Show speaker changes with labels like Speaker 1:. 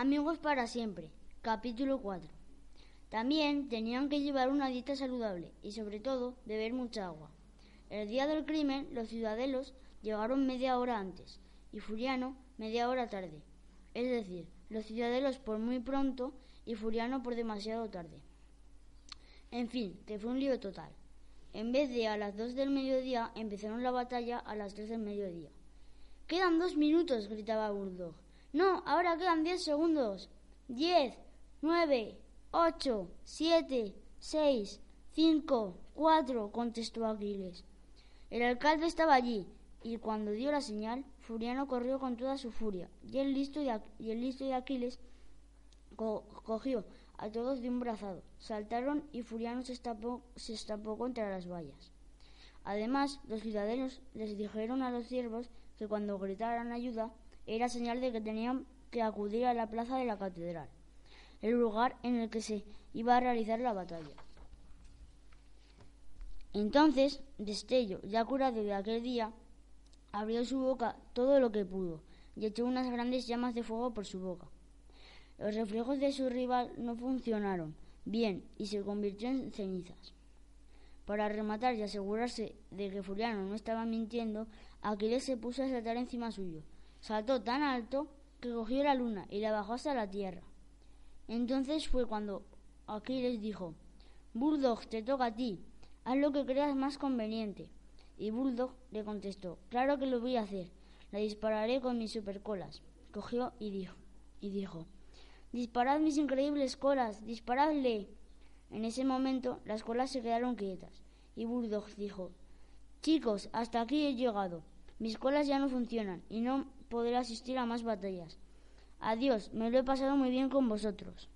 Speaker 1: Amigos para siempre. Capítulo 4. También tenían que llevar una dieta saludable y sobre todo beber mucha agua. El día del crimen los ciudadanos llegaron media hora antes y Furiano media hora tarde. Es decir, los ciudadanos por muy pronto y Furiano por demasiado tarde. En fin, que fue un lío total. En vez de a las dos del mediodía, empezaron la batalla a las tres del mediodía. Quedan dos minutos, gritaba Bulldog. No, ahora quedan diez segundos. Diez, nueve, ocho, siete, seis, cinco, cuatro, contestó Aquiles. El alcalde estaba allí, y cuando dio la señal, Furiano corrió con toda su furia, y el listo de, y el listo de Aquiles cogió a todos de un brazado. Saltaron y Furiano se estampó, se estampó contra las vallas. Además, los ciudadanos les dijeron a los siervos que cuando gritaran ayuda era señal de que tenían que acudir a la plaza de la catedral, el lugar en el que se iba a realizar la batalla. Entonces, Destello, ya curado de aquel día, abrió su boca todo lo que pudo y echó unas grandes llamas de fuego por su boca. Los reflejos de su rival no funcionaron bien y se convirtió en cenizas. Para rematar y asegurarse de que Furiano no estaba mintiendo, Aquiles se puso a saltar encima suyo. Saltó tan alto que cogió la luna y la bajó hasta la tierra. Entonces fue cuando Aquiles dijo Bulldog, te toca a ti. Haz lo que creas más conveniente. Y Bulldog le contestó Claro que lo voy a hacer. La dispararé con mis supercolas. Cogió y dijo, y dijo Disparad mis increíbles colas, disparadle. En ese momento las colas se quedaron quietas y Bulldog dijo Chicos, hasta aquí he llegado. Mis colas ya no funcionan y no podré asistir a más batallas. Adiós, me lo he pasado muy bien con vosotros.